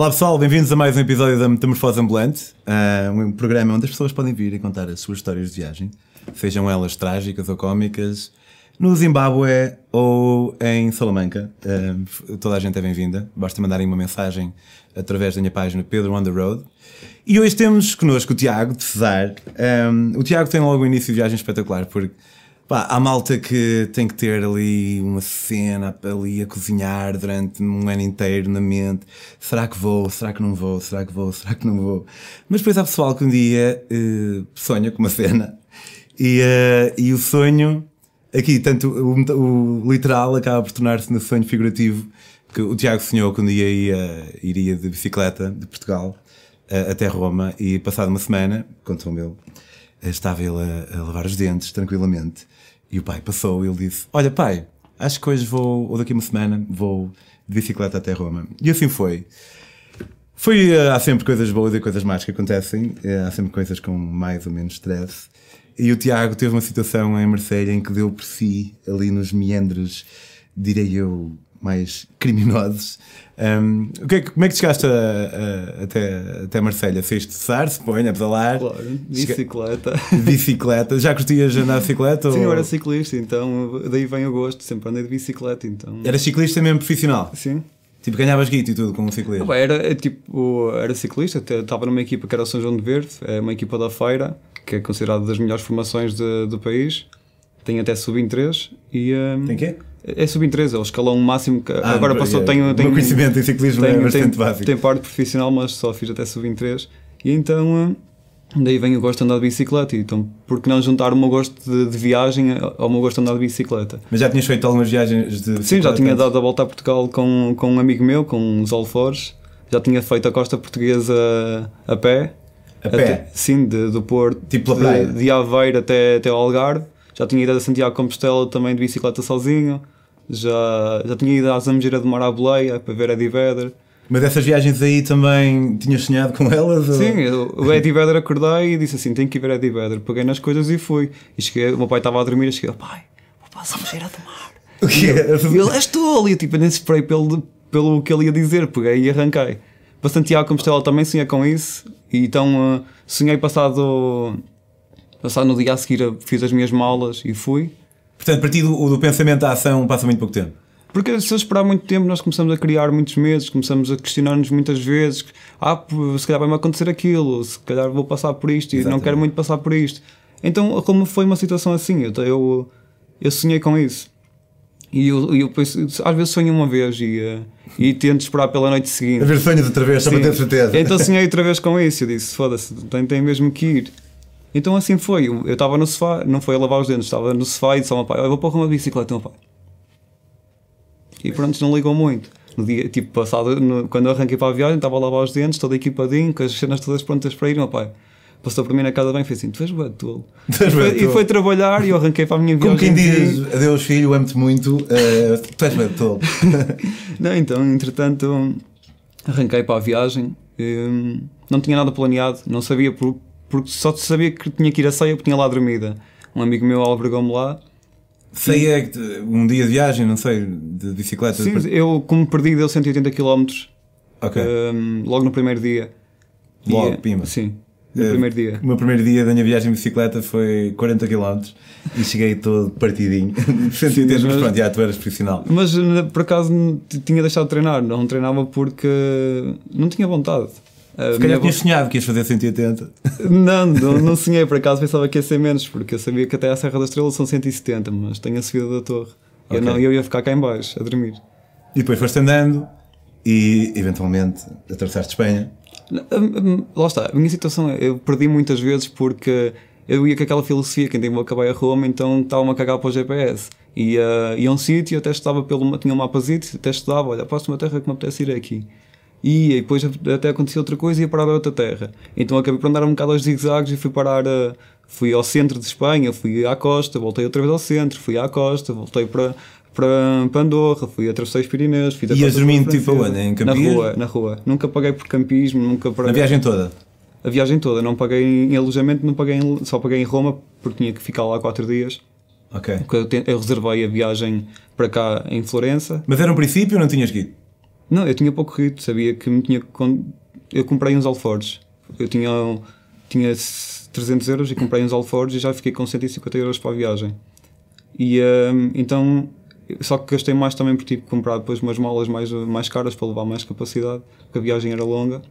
Olá pessoal, bem-vindos a mais um episódio da Metamorfose Ambulante, uh, um programa onde as pessoas podem vir e contar as suas histórias de viagem, sejam elas trágicas ou cómicas, no Zimbábue ou em Salamanca. Uh, toda a gente é bem-vinda, basta mandarem uma mensagem através da minha página Pedro on the Road. E hoje temos connosco o Tiago de Cesar. Um, o Tiago tem logo um início de viagem espetacular, porque Pá, há malta que tem que ter ali uma cena ali a cozinhar durante um ano inteiro na mente. Será que vou? Será que não vou? Será que vou? Será que não vou? Mas depois há pessoal que um dia uh, sonha com uma cena e, uh, e o sonho, aqui, tanto o, o literal acaba por tornar-se no sonho figurativo que o Tiago sonhou que um dia ia, iria de bicicleta de Portugal uh, até Roma e passado uma semana, contou-me ele, estava ele a, a lavar os dentes tranquilamente e o pai passou e ele disse: Olha, pai, acho que hoje vou, ou daqui uma semana, vou de bicicleta até Roma. E assim foi. Foi, eh, há sempre coisas boas e coisas más que acontecem, eh, há sempre coisas com mais ou menos stress. E o Tiago teve uma situação em Marselha em que deu por si, ali nos meandros, direi eu, mais criminosos. Um, o que é, como é que chegaste a, a, até, até Marselha? Fez de cessar, se põe a pedalar? Claro, bicicleta. bicicleta. Já curtias andar de bicicleta? Sim, ou... eu era ciclista, então daí vem o gosto, sempre andei de bicicleta. Então... Era ciclista mesmo profissional? Sim. Tipo, ganhavas guito e tudo com o ciclismo? Era, é tipo, era ciclista, estava numa equipa que era o São João de Verde, é uma equipa da feira, que é considerada das melhores formações de, do país. Tem até sub-3 e... Um... Tem quê? É sub-13, é o escalão máximo que ah, agora passou. É, tenho, tenho, conhecimento em ciclismo tenho, é bastante tenho, básico. Tem parte profissional, mas só fiz até sub-23. E então, daí vem o gosto de andar de bicicleta. Então, por que não juntar o meu gosto de, de, viagem ao meu gosto de andar de bicicleta? Mas já tinhas feito algumas viagens de bicicleta? Sim, já tinha dado a volta a Portugal com, com um amigo meu, com os Alfores. Já tinha feito a costa portuguesa a pé. A pé? Até, sim, de, do Porto. Tipo? De, de Aveiro até, até ao Algarve. Já tinha ido a Santiago Compostela também de bicicleta sozinho já, já tinha ido à Zambujeira de Mar à Boleia para ver Eddie Vedder. Mas essas viagens aí também tinhas sonhado com elas? Sim, ou? o Eddie Vedder acordei e disse assim: tenho que ir ver Eddie Vedder. Peguei nas coisas e fui. E cheguei, o meu pai estava a dormir e cheguei: pai, vou para a Zambujeira de Mar. O quê? E ele, és tu ali. Tipo, nem esperei pelo, pelo que ele ia dizer. Peguei e arranquei. Para Santiago Compostela também sonhei com isso. E então uh, sonhei passado, passado no dia a seguir, fiz as minhas malas e fui. Portanto, para ti, do, do pensamento à ação passa muito pouco tempo. Porque se eu esperar muito tempo, nós começamos a criar muitos medos, começamos a questionar-nos muitas vezes: ah, se calhar vai-me acontecer aquilo, se calhar vou passar por isto Exatamente. e não quero muito passar por isto. Então, como foi uma situação assim, eu, eu, eu sonhei com isso. E eu, eu penso, às vezes sonho uma vez e, uh, e tento esperar pela noite seguinte. A ver sonhos outra vez, só para ter certeza. Então sonhei outra vez com isso. Eu disse: foda-se, tem, tem mesmo que ir. Então assim foi. Eu estava no sofá, não foi a lavar os dentes, estava no sofá e disse ao meu pai: Eu vou pôr uma bicicleta, meu pai. E pronto, não ligou muito. No dia, tipo, passado, no, quando eu arranquei para a viagem, estava a lavar os dentes, todo equipadinho, com as cenas todas prontas para ir, meu pai. Passou para mim na casa bem e fez assim: Tu és bué tolo. E, foi, trabalhar e eu arranquei para a minha viagem. Como quem diz, adeus filho, amo-te muito, uh, tu és bué tolo. não, então, entretanto, arranquei para a viagem, um, não tinha nada planeado, não sabia por porque só sabia que tinha que ir a ceia porque tinha lá dormida. Um amigo meu albergou-me lá. Ceia é um dia de viagem, não sei, de bicicleta? Sim, eu como perdi deu 180 km okay. um, logo no primeiro dia. Logo, pima. Sim, no uh, primeiro dia. O meu primeiro dia da minha viagem de bicicleta foi 40 km e cheguei todo partidinho. Sim, mas, mas pronto, já tu eras profissional. Mas por acaso tinha deixado de treinar, não treinava porque não tinha vontade. Se calhar tinhas sonhado que ias fazer 180. Não, não, não sonhei, por acaso pensava que ia ser menos, porque eu sabia que até a Serra da Estrela são 170, mas tenho a subida da torre. Okay. Eu, não, eu ia ficar cá em baixo, a dormir. E depois foste andando e eventualmente atravessaste Espanha. Hum, hum, lá está, a minha situação eu perdi muitas vezes porque eu ia com aquela filosofia que ainda vou acabar a Roma, então estava-me a cagar para o GPS. Ia, ia a um sítio, até estava pelo. tinha um mapazito, até estudava, olha, a próxima terra que me apetece ir aqui e depois até aconteceu outra coisa e ia parar a outra terra. Então acabei por andar um bocado aos zigue-zagues e fui parar a, fui ao centro de Espanha, fui à costa, voltei outra vez ao centro, fui à costa, voltei para para, para Andorra, fui atravessar os Pirineus, fiz a Ias dormindo tipo onde? Em Na rua, na rua. Nunca paguei por campismo, nunca paguei... A viagem toda? A viagem toda, não paguei em alojamento, não paguei em, só paguei em Roma porque tinha que ficar lá 4 dias. Ok. Eu, eu reservei a viagem para cá em Florença. Mas era um princípio ou não tinhas que ir? Não, eu tinha pouco rito, sabia que me tinha. Eu comprei uns alforjes. Eu tinha, tinha 300 euros e comprei uns alforjes e já fiquei com 150 euros para a viagem. E hum, então. Só que gastei mais também por tive que comprar depois umas malas mais, mais caras para levar mais capacidade, porque a viagem era longa.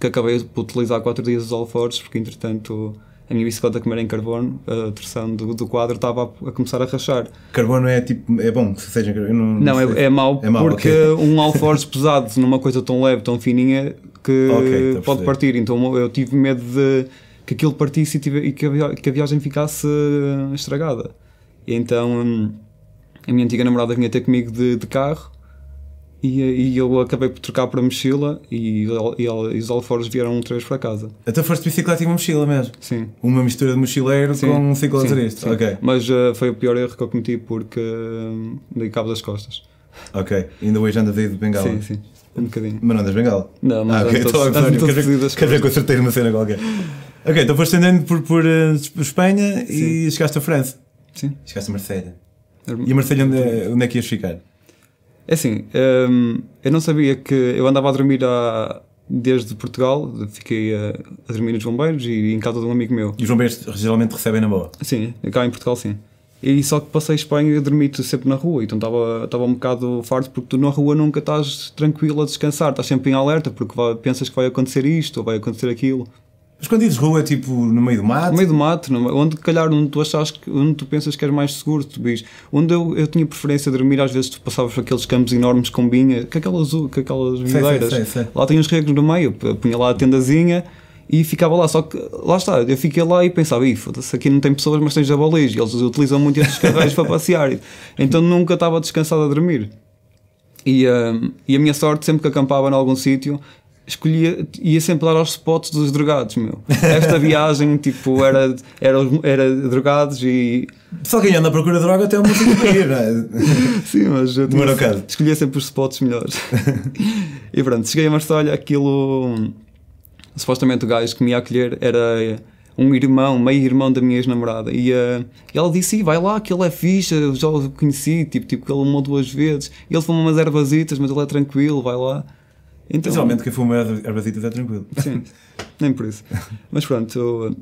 Que acabei por utilizar 4 dias os alforjes, porque entretanto a minha bicicleta, como era em carbono, a torção do, do quadro estava a, a começar a rachar. Carbono é tipo. É bom que seja. Eu não, Não, sei. é, é mau É mau, porque ok. um alforje pesado numa coisa tão leve, tão fininha, que Ok, estou a pode partir. Então eu tive medo de que aquilo partisse e, tive- e que, a, que a viagem ficasse eh, estragada. E então hum, a minha antiga namorada vinha ter comigo de, de carro e, e eu acabei por trocar para mochila e, e, e os alforjes vieram vez para casa. Então foste de bicicleta e uma mochila mesmo. Sim. Uma mistura de mochileiro Sim, com um sim, ciclomotorista. sim. Ok. Mas eh, foi o pior erro que eu cometi porque hum, dei cabo das costas. Ok. Ainda hoje andas aí de bengala. Sim, sim. Um bocadinho. Mas não andas bengala. Não, mas ah, ok. ando Estou a quer ver- que eu acertei numa cena qualquer. Ok, então foste andando por, por eh, Espanha e chegaste a França. Sim. Chegaste a Marselha. E a Marselha onde, é- onde é que ias ficar? É assim, hum, eu não sabia que eu andava a dormir a- desde Portugal, fiquei a, a dormir nos bombeiros e em casa de um amigo meu. E os bombeiros geralmente recebem na boa. Sim, cá em Portugal sim. E só que passei Espanha e dormi sempre na rua, então estava estava um bocado farto porque tu na rua nunca estás tranquilo a descansar, estás sempre em alerta porque vai- pensas que vai acontecer isto ou vai acontecer aquilo. Mas quando dizes rua, é tipo no meio do mato. No meio do mato, no- onde calhar onde tu achas que, onde tu pensas que és mais seguro, tu vis. Onde eu, eu tinha preferência de dormir, às vezes tu passavas por aqueles campos enormes com binha, com aquelas, com aquelas videiras. Lá tinha uns regos no meio, punha lá a tendazinha e ficava lá. Só que lá está, eu fiquei lá e pensava, "Ih, foda-se, aqui não tem pessoas, mas tem jabalis, e eles utilizam muito estes carreiros para passear. Então nunca estava descansado a dormir. E, hum, e a minha sorte, sempre que acampava em algum sítio, escolhia, ia sempre dar aos spots dos drogados, meu. Esta viagem, tipo, era, era, era drogados e. Se alguém anda à procura de droga, é uma música para ir, não é? Sim, mas eu o caso. escolhia sempre os spots melhores. e pronto, cheguei a Marselha, aquilo. Supostamente o gajo que me ia acolher era um irmão, meio irmão da minha ex-namorada. E, eh, e ela disse: "Ih, vai lá, que ele é fixe, eu já o conheci, tipo, tipo ele uma ou duas vezes. E ele fuma umas ervasitas, mas ele é tranquilo, vai lá. Então, Geralmente quem fuma ervasitas é tranquilo. Sim, nem por isso. Mas pronto, eu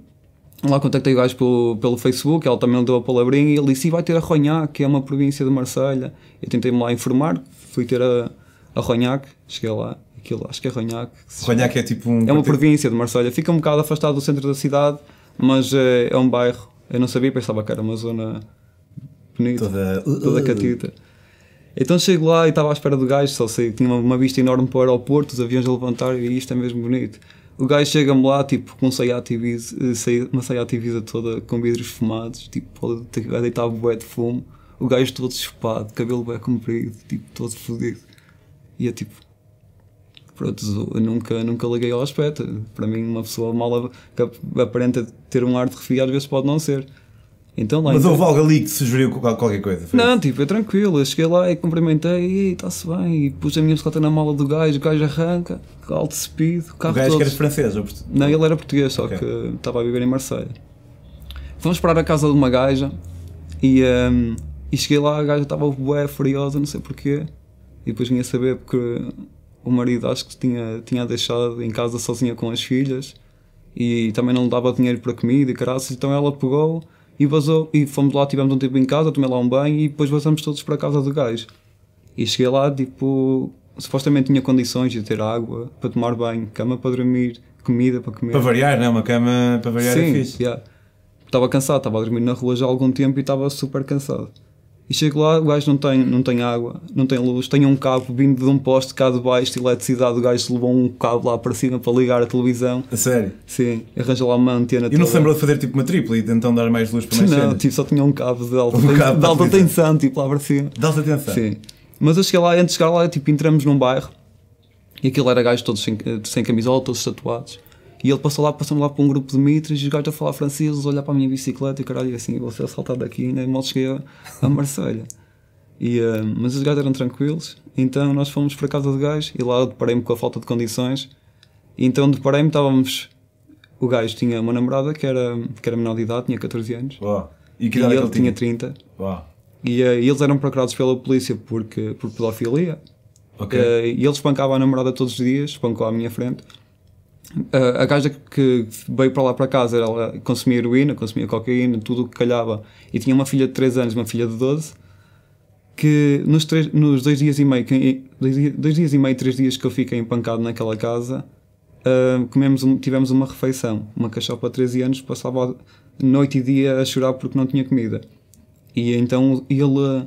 lá contactei o gajo pelo, pelo Facebook, ela também me deu a palavrinha e ele disse: "Ih, vai ter a Ronhac, que é uma província de Marselha. Eu tentei-me lá informar, fui ter a, a Ronhac, cheguei lá, aquilo, acho que é Ronhac. que Ronhac é tipo um. é uma província de Marselha, fica um bocado afastado do centro da cidade, mas é, é um bairro. Eu não sabia, pensava que era uma zona bonita, Toda. toda catita. Então chego lá e estava à espera do gajo, só sei que tinha uma, vista enorme para o aeroporto, os aviões a levantar e isto é mesmo bonito. O gajo chega-me lá, tipo, com um Seat Ibiza, eh, uma Seat Ibiza toda com vidros fumados, tipo, a deitar bué de fumo. O gajo todo chupado, cabelo bem comprido, tipo, todo fodido. E é tipo, Pronto, eu nunca, nunca liguei ao aspecto. Para mim, uma pessoa mal aparenta ter um ar de refia, às vezes pode não ser. Então lá Mas então- houve algo ali que te sugeriu qual- qualquer coisa. Não, isso? tipo, é tranquilo. Eu cheguei lá e cumprimentei, e está-se bem. E pus a minha bicicleta na mala do gajo, o gajo arranca, alto speed, o carro O gajo todo. que era francês, ou portu- Não, ele era português, só Ok. que estava a viver em Marselha. Fomos parar a casa de uma gaja e, hum, e cheguei lá, a gaja estava bué furiosa, não sei porquê. E depois vinha saber porque o marido acho que tinha, tinha deixado em casa sozinha com as filhas e também não lhe dava dinheiro para comida e caraças, então ela pegou e vazou. E fomos lá, tivemos um tempo em casa, tomei lá um banho e depois vazamos todos para a casa do gajo. E cheguei lá, tipo, supostamente tinha condições de ter água para tomar banho, cama para dormir, comida para comer. Para variar, não é? Uma cama para variar é Sim, fixe. yeah. Estava cansado, estava a dormir na rua já há algum tempo e estava super cansado. E chego lá, o gajo não tem, não tem água, não tem luz, tem um cabo vindo de um poste cá de baixo de eletricidade, o gajo levou um cabo lá para cima para ligar a televisão. A sério. Sim, arranja lá uma antena E não se lembrou de fazer tipo uma tripla e tentar dar mais luz para mais Não, cenas? tipo, só tinha um cabo de alta, Um ten- cabo de alta tensão, tipo lá para cima. Dá-te atenção. Sim. Mas eu cheguei lá, antes de chegar lá, tipo, entramos num bairro e aquilo era gajos todos sem, sem camisola, todos tatuados. E ele passou lá, passou-me lá para um grupo de mitras e os gajos a falar francês, olhar para a minha bicicleta e caralho, assim, vou ser assaltado daqui e nem mal cheguei a, a Marselha. E, eh, mas os gajos eram tranquilos, então nós fomos para a casa do gajo e lá deparei-me com a falta de condições. E então deparei-me, estávamos. O gajo tinha uma namorada que era, que era menor de idade, tinha 14 anos, Uau. E e que é ele ele tinha tinha? 30. Uau. E, e eles eram procurados pela polícia porque, por pedofilia. Ok. Eh, e ele espancava a namorada todos os dias, espancou à minha frente. A gaja que veio para lá para casa, ela consumia heroína, consumia cocaína, tudo o que calhava. E tinha uma filha de 3 anos, uma filha de 12. Que nos, três, nos dois dias e meio, que, dois, dois dias e meio, três dias que eu fiquei empancado naquela casa, Uh, comemos tivemos uma refeição. Uma cachopa de 13 anos passava noite e dia a chorar porque não tinha comida. E então ele,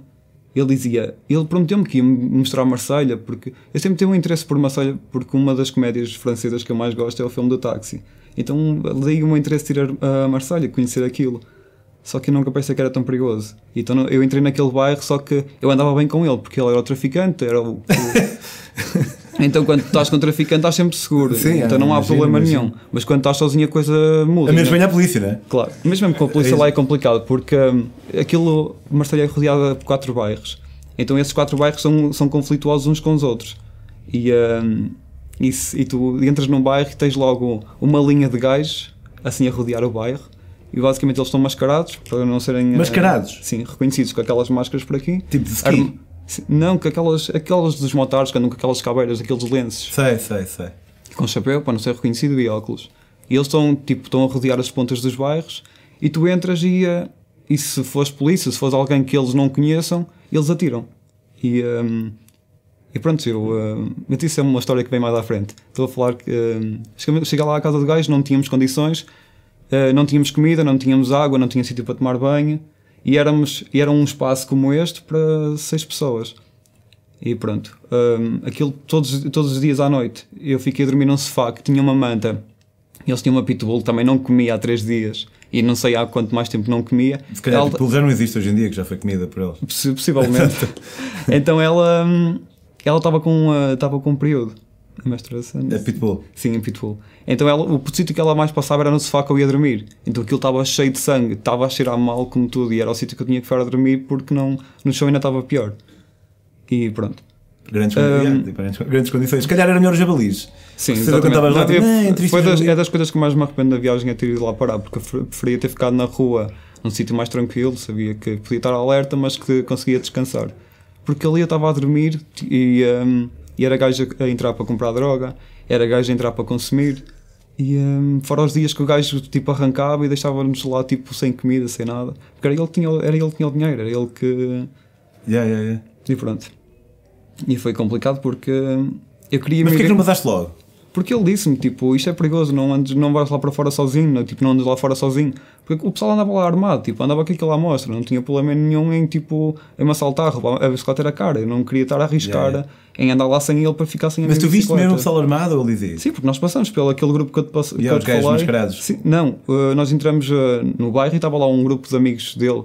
ele dizia, ele prometeu-me que ia mostrar Marselha, porque eu sempre tive um interesse por Marselha, porque uma das comédias francesas que eu mais gosto é o filme do táxi. Então daí o meu interesse de ir a Marselha, conhecer aquilo. Só que eu nunca pensei que era tão perigoso. Então eu entrei naquele bairro, só que eu andava bem com ele, porque ele era o traficante, era o. o- então quando estás com o traficante estás sempre seguro. Sim, então não há imagino, problema imagino. nenhum. Mas quando estás sozinho a coisa muda. A menos né? venha a polícia, não é? Claro, mas mesmo com a polícia É lá é complicado, porque hum, aquilo, Marselha é rodeada por quatro bairros. Então esses quatro bairros são, são conflituosos uns com os outros. E, hum, e, se- e tu entras num bairro e tens logo uma linha de gajos assim a rodear o bairro. E basicamente eles estão mascarados para não serem. eh, Mascarados? sim, reconhecidos com aquelas máscaras por aqui. Tipo de ski? Não, com aquelas, aquelas dos motares que andam com aquelas cabeiras, aqueles lenços Sei, sei, sei. com chapéu para não ser reconhecido e óculos. E eles estão, tipo, estão a rodear as pontas dos bairros e tu entras e, eh, e se fores polícia, se fores alguém que eles não conheçam, eles atiram. E, ehm, e pronto, eu, ehm, mas isso é uma história que vem mais à frente. Estou a falar que ehm, cheguei cheguei lá à casa do gajo, não tínhamos condições, eh, não tínhamos comida, não tínhamos água, não tinha sítio para tomar banho e, éramos, e era um espaço como este para seis pessoas. E pronto, hum, aquilo todos, todos os dias à noite eu fiquei a dormir num sofá que tinha uma manta. Eles tinham uma pitbull, também não comia há três dias e não sei há quanto mais tempo não comia. Se calhar Ela- tipo, já não existe hoje em dia, que já foi comida por eles. possi- possivelmente. então ela hum, ela estava com, uh, estava com um período. A menstruação. É pitbull. Sim, em Pitbull. Então ela, o sítio que ela mais passava era no sofá que eu ia dormir. Então aquilo estava cheio de sangue, estava a cheirar mal como tudo e era o sítio que eu tinha que ficar a dormir porque não, no chão ainda estava pior. E pronto. Grandes, Um, tipo, grandes, grandes condições. Se calhar era melhor os jabalis. Sim, exatamente. lá, Não, tipo, eu- "Não, é foi das, javali." é das coisas que mais me arrependo da viagem é ter ido lá parar, porque eu pre- preferia ter ficado na rua, num sítio mais tranquilo, sabia que podia estar alerta, mas que conseguia descansar. Porque ali eu estava a dormir e, hum, e era gajo a entrar para comprar droga, era gajo a entrar para consumir. E hum, fora os dias que o gajo tipo, arrancava e deixava-nos lá tipo, sem comida, sem nada. Porque era ele que tinha, era ele que tinha o dinheiro, era ele que. Yeah, yeah, yeah. E pronto. E foi complicado porque hum, eu queria Mas porquê que ir- não passaste logo? Porque ele disse-me, tipo, isto é perigoso, não, andes, não vais lá para fora sozinho, não, tipo, não andes lá fora sozinho. Porque o pessoal andava lá armado, tipo, andava com aquilo à mostra, não tinha problema nenhum em, tipo, em me assaltar, roubar, a bicicleta era cara, eu não queria estar a arriscar Yeah, em andar lá sem ele para ficar sem a Mas tu viste mesmo o pessoal armado ele dizia? Sim, porque nós passamos pelo aquele grupo que eu te, passo, Yeah, eu os gajos mascarados. Sim, não, uh, nós entramos uh, no bairro e estava lá um grupo de amigos dele.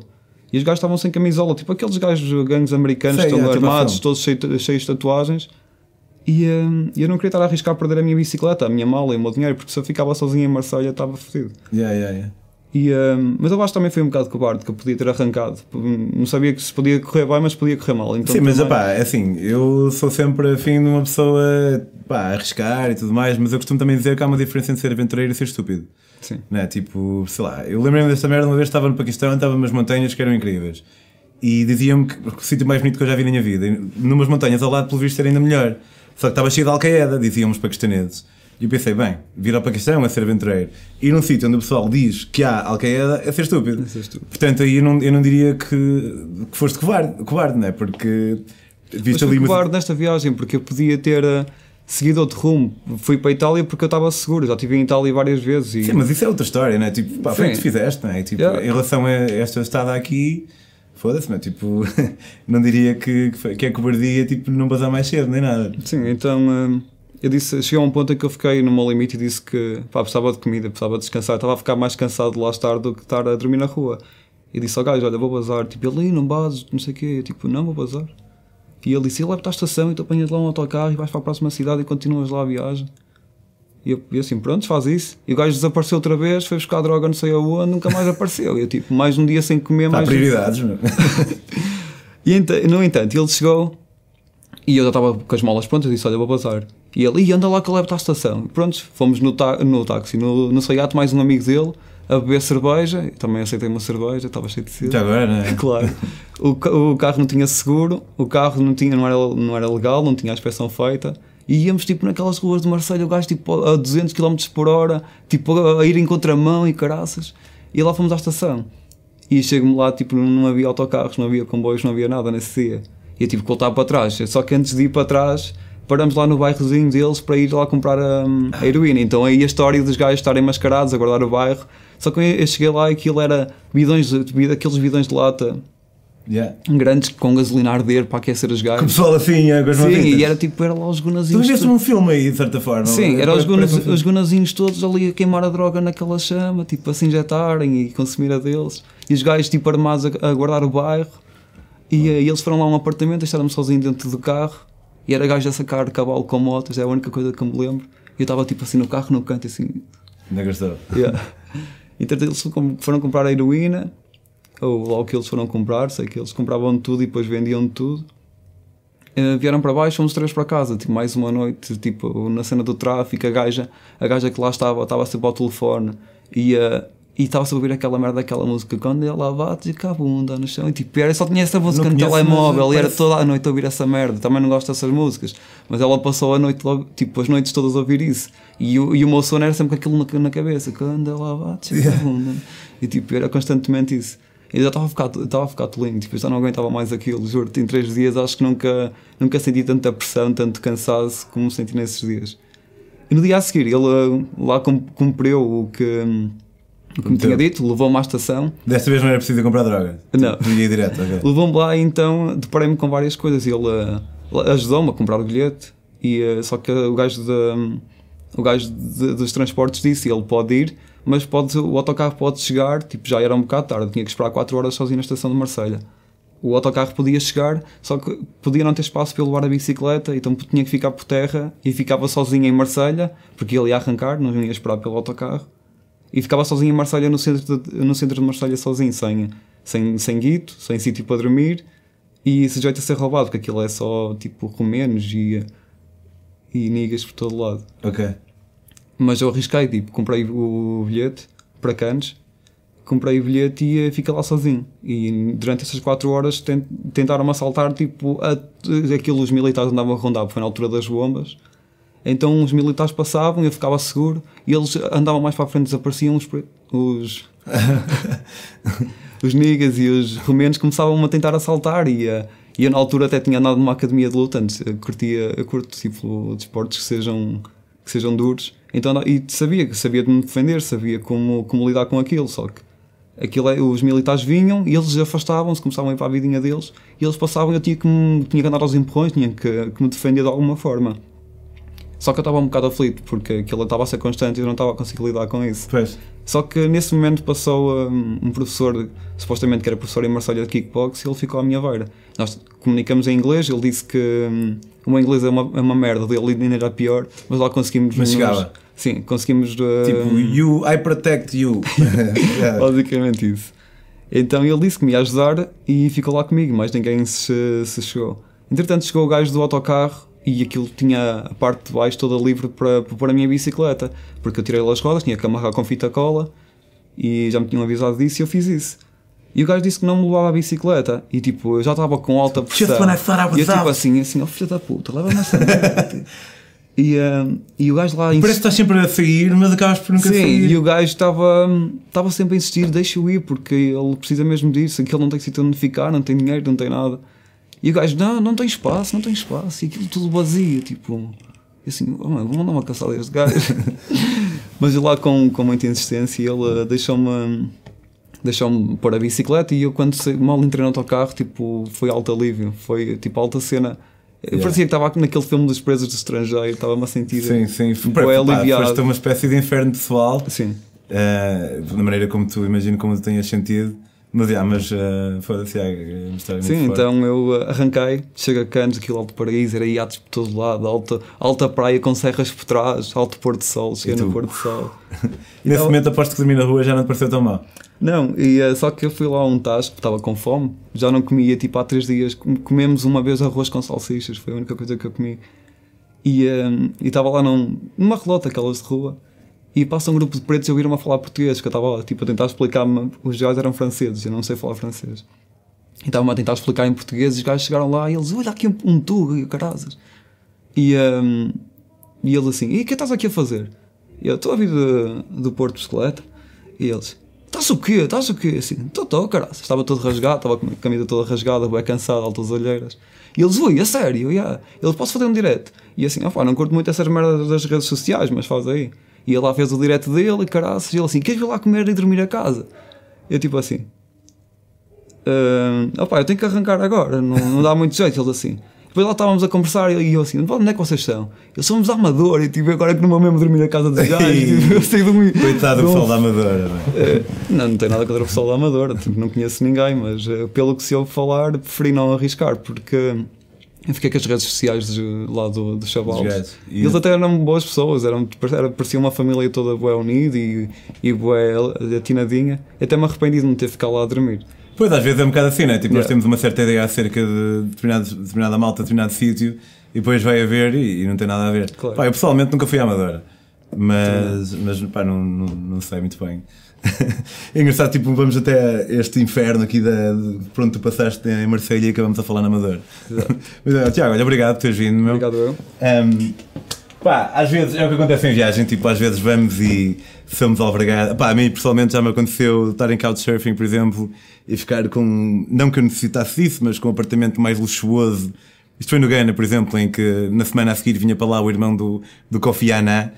E os gajos estavam sem camisola, tipo aqueles gajos gangues americanos, Sei, estão yeah, tipo armados, todos cheios, cheios de tatuagens. E um, eu não queria estar a arriscar perder a minha bicicleta, a minha mala e o meu dinheiro, porque se eu ficava sozinho em Marselha estava fodido. Yeah, yeah, yeah. E, um, mas eu acho que também foi um bocado cobarde, que eu podia ter arrancado. Não sabia que se podia correr bem, mas podia correr mal. Então Sim, mas também- opá, é assim, eu sou sempre afim de uma pessoa pá, a arriscar e tudo mais, mas eu costumo também dizer que há uma diferença entre ser aventureiro e ser estúpido. Sim. Né? Tipo, sei lá, eu lembro-me desta merda uma vez estava no Paquistão, estava numas montanhas que eram incríveis. E diziam-me que o sítio mais bonito que eu já vi na minha vida, numas montanhas ao lado, pelo visto, era ainda melhor. Só que estava cheio de Al-Qaeda, diziam os paquistaneses. E eu pensei, bem, vir ao Paquistão é ser aventureiro. Ir num sítio onde o pessoal diz que há Al-Qaeda é ser estúpido. É estúpido. Portanto, aí eu não, eu não diria que, que foste covarde, covarde, não é? Porque viste fui ali uma. covarde nesta viagem, porque eu podia ter uh, seguido outro rumo. Fui para a Itália porque eu estava seguro, já estive em Itália várias vezes. E... Sim, mas isso é outra história, não é? Tipo, pá, foi o que tu fizeste, não é? Tipo, Yeah. em relação a esta estada aqui, foda-se? Tipo, não diria que, que é cobardia, tipo, não bazar mais cedo, nem nada. Sim, então hum, eu disse, cheguei a um ponto em que eu fiquei no meu limite e disse que pá, precisava de comida, precisava de descansar, estava a ficar mais cansado de lá estar do que estar a dormir na rua. E disse ao gajo: Olha, vou bazar. Tipo, aí, não bazes, não sei o quê. Eu, tipo, não vou bazar. E ele disse: Eu levo-te à estação e tu apanhas lá um autocarro e vais para a próxima cidade e continuas lá a viagem. E eu, e eu assim, pronto, faz isso. E o gajo desapareceu outra vez, foi buscar droga não sei aonde, nunca mais apareceu. E eu, tipo, mais um dia sem comer, Pá, mais. prioridades, meu. E no entanto, ele chegou e eu já estava com as molas prontas e disse: Olha, vou bazar. E ele, "Ih, anda lá que eu levo-te à estação. E pronto, fomos no, ta no táxi, no, no Saiato, mais um amigo dele, a beber cerveja, eu também aceitei uma cerveja, estava cheio de sede. Já agora, não é? Claro. O, o carro não tinha seguro, o carro não, tinha, não, era, não era legal, não tinha a inspeção feita. E íamos tipo naquelas ruas de Marselha, o gajo tipo a 200 km por hora, tipo a, ir em contramão e caraças. E lá fomos à estação. E chego-me lá, tipo, não havia autocarros, não havia comboios, não havia nada nesse dia. E eu tive que voltar para trás. Só que antes de ir para trás, paramos lá no bairrozinho deles para ir lá comprar a, a heroína. Então aí a história dos gajos estarem mascarados a guardar o bairro. Só que eu cheguei lá e aquilo era bidões, aqueles bidões de lata Yeah. grandes com gasolina a arder para aquecer os Com o pessoal assim, é, com as Sim, mãozinhas. e era tipo, era lá os Tu gunazinhos. viste todos- um filme aí, de certa forma. Sim, eram os, Parece- gunas, parece um os gunazinhos todos ali a queimar a droga naquela chama, tipo a se injetarem e consumir a deles. E os gajos tipo armados a, a guardar o bairro. E, eh, eles foram lá a um apartamento, deixaram-me sozinho dentro do carro. E era gajo a sacar cavalo com motas, é a única coisa que eu me lembro. E eu estava tipo assim no carro, no canto, assim. Ainda gostou. Yeah. Então eles foram comprar a heroína, ou lá o que eles foram comprar, sei que eles compravam tudo e depois vendiam tudo. Eh, vieram para baixo, fomos três para casa, tipo, mais uma noite, tipo, na cena do tráfico, a gaja, a gaja que lá estava, estava sempre ao telefone e estava-se a ouvir aquela merda, aquela música, quando ela bate com a bunda no chão, e tipo, era, só tinha essa música Não no telemóvel, mas e era parece- toda a noite a ouvir essa merda, também não gosto dessas músicas, mas ela passou a noite, logo, tipo, as noites todas a ouvir isso, e, o- e o meu sono era sempre com aquilo na, na cabeça, quando ela bate com a bunda, e tipo, era constantemente isso. E já estava a ficar, estava a ficar tolinho, tipo, eu já não aguentava mais aquilo, juro-te, em três dias acho que nunca, nunca senti tanta pressão, tanto cansaço como senti nesses dias. E no dia a seguir, ele uh, lá cum- cumpriu o que, o que me tinha dito, levou-me à estação, Desta vez não era preciso ir comprar droga. Não. Tu ia direto, ok. levou-me lá e então deparei-me com várias coisas. Ele uh, ajudou-me a comprar o bilhete, e, uh, só que o gajo, de, o gajo de- dos transportes disse: ele pode ir, mas pode, o autocarro pode chegar. Tipo, já era um bocado tarde, tinha que esperar 4 horas sozinho na estação de Marselha. O autocarro podia chegar, só que podia não ter espaço para eu levar a bicicleta, então tinha que ficar por terra e ficava sozinho em Marselha, porque ele ia arrancar, não ia esperar pelo autocarro. E ficava sozinho em Marselha, no centro de, no centro de Marselha, sozinho, sem, sem, sem guito, sem sítio para dormir e sujeito a ser roubado, porque aquilo é só tipo romenos e, e nigas por todo lado. Ok. Mas eu arrisquei, tipo, comprei o bilhete para Cannes, comprei o bilhete e eh, fiquei lá sozinho. E durante essas 4 horas tent- tentaram-me assaltar, tipo, a, aquilo os militares andavam a rondar, porque foi na altura das bombas. Então os militares passavam, eu ficava seguro e eles andavam mais para a frente, desapareciam os, os, os niggas e os romenos começavam a tentar assaltar e, eh, e eu na altura até tinha andado numa academia de luta antes, eu curtia, eu curto tipo desportos que sejam, que sejam duros então, e sabia, sabia de me defender, sabia como, como lidar com aquilo, só que aquilo é, os militares vinham e eles afastavam-se, começavam a ir para a vidinha deles e eles passavam e eu tinha que, me- tinha que andar aos empurrões, tinha que, que me defender de alguma forma. Só que eu estava um bocado aflito porque aquilo estava a ser constante e eu não estava a conseguir lidar com isso. Pois. Só que nesse momento passou um, um professor, supostamente que era professor em Marselha de kickbox, e ele ficou à minha beira. Nós comunicamos em inglês, ele disse que hum, o meu inglês é uma, é uma merda, dele ainda era pior, mas lá conseguimos. Mas nos- chegava. Sim, conseguimos. uh, Tipo, you, I protect you. Basicamente isso. Então ele disse que me ia ajudar e ficou lá comigo, mas ninguém se, se chegou. Entretanto, chegou o gajo do autocarro e aquilo tinha a parte de baixo toda livre para, para pôr a minha bicicleta, porque eu tirei as rodas, tinha que amarrar com fita cola e já me tinham avisado disso e eu fiz isso. E o gajo disse que não me levava a bicicleta e tipo, eu já estava com alta pressão. Just when I thought I was e eu tipo assim, assim, oh filho da puta, leva-me essa merda. e, ah, e o gajo lá Parece que estás sempre a sair, mas acabas por nunca Sim, sair. e o gajo estava estava sempre a insistir, deixa-o ir, porque ele precisa mesmo disso, ele não tem sítio onde ficar, não tem dinheiro, não tem nada. E o gajo, não, não tem espaço, não tem espaço, e aquilo tudo vazio, tipo, e assim, oh, mano, vou mandar uma caçada a este gajo. Mas eu lá com, com muita insistência, ele eh, deixou-me deixou-me pôr a bicicleta e eu quando mal entrei no autocarro, tipo, foi alto alívio, foi tipo alta cena. Eu Yeah. Parecia que estava naquele filme dos presos do estrangeiro, estava-me a sentir Sim, sim. Pá, aliviado. Foste uma espécie de inferno pessoal, Sim. eh, da maneira como tu imagino como tu tenhas sentido. Mas, yeah, mas uh, foda-se, yeah, é história Sim, então eu uh, arranquei, chego a Canos, aquilo alto paraíso, era iates por todo lado, alta, alta praia com serras por trás, alto pôr do sol, cheguei E no pôr do sol. Nesse Então- momento aposto que dormir na rua já não te pareceu tão mal. Não, e uh, só que eu fui lá a um tasco, estava com fome, já não comia tipo há três dias, com- comemos uma vez arroz com salsichas, foi a única coisa que eu comi. E um, e estava lá num, numa relota, aquelas de rua, e passa um grupo de pretos e ouviram-me a falar português, que eu estava tipo, a tentar explicar-me, os gajos eram franceses, eu não sei falar francês. E estavam a tentar explicar em português, e os gajos chegaram lá e eles, olha aqui um, um tuga e carazas. E, um, e ele assim, e o que estás aqui a fazer? E eu, estou a vir do, Porto de Bicicleta. E eles, estás o quê? Estás o quê? Assim, estou, estou, carazas. Estava todo rasgado, estava com a camisa toda rasgada, bem cansado, altas olheiras. E eles, ui, a sério, yeah. Eles, posso fazer um direto? E assim, ah, não curto muito essas merdas das redes sociais, mas faz aí. E ele lá fez o direto dele, caraças, e ele assim, queres vir lá comer e dormir a casa? Eu tipo assim, uh, opá, eu tenho que arrancar agora, não, não dá muito jeito, ele assim. Depois lá estávamos a conversar e eu assim, onde é que vocês são? Eu somos da Amadora e tipo, agora é que não vou mesmo dormir na casa dos gajos. tipo, eu sei dormir. Coitado do pessoal da Amadora. Uh, não, não tem nada contra o pessoal da Amadora, tipo, não conheço ninguém, mas uh, pelo que se ouve falar, preferi não arriscar, porque eu fiquei com as redes sociais de, lá do, do. E eles até eram boas pessoas, eram, parecia uma família toda boa unida e, e boa atinadinha. Até me arrependi de não ter ficado lá a dormir. Pois, às vezes é um bocado assim, né? Tipo, yeah. nós temos uma certa ideia acerca de determinado, determinada malta, determinado sítio, e depois vai a ver e, e não tem nada a ver. Claro. Pá, eu pessoalmente nunca fui à Amadora, mas, mas pá, não, não, não sei muito bem. é engraçado, tipo, vamos até este inferno aqui da, de, pronto, tu passaste em Marselha e acabamos a falar na Amadora. Mas, Tiago, olha, obrigado por teres vindo, meu. Obrigado eu. Um, pá, às vezes, é o que acontece em viagem, tipo, às vezes vamos e somos albergados. Pá, a mim pessoalmente já me aconteceu estar em couchsurfing, por exemplo, e ficar com, não que eu necessitasse disso, mas com um apartamento mais luxuoso. Isto foi no Ghana, por exemplo, em que na semana a seguir vinha para lá o irmão do, do Kofi Annan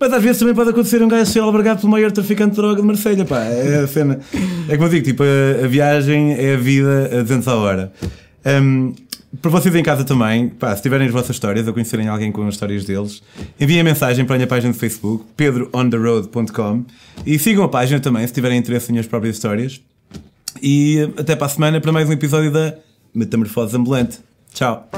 mas às vezes também pode acontecer um gajo ser albergado pelo maior traficante de droga de Marselha, pá. É a cena. É como eu digo, tipo, a, a viagem é a vida a 200 a hora. Um, para vocês em casa também, pá, se tiverem as vossas histórias ou conhecerem alguém com as histórias deles, enviem a mensagem para a minha página do Facebook, pedroontheroad.com e sigam a página também se tiverem interesse em minhas próprias histórias. E até para a semana para mais um episódio da Metamorfose Ambulante. Tchau!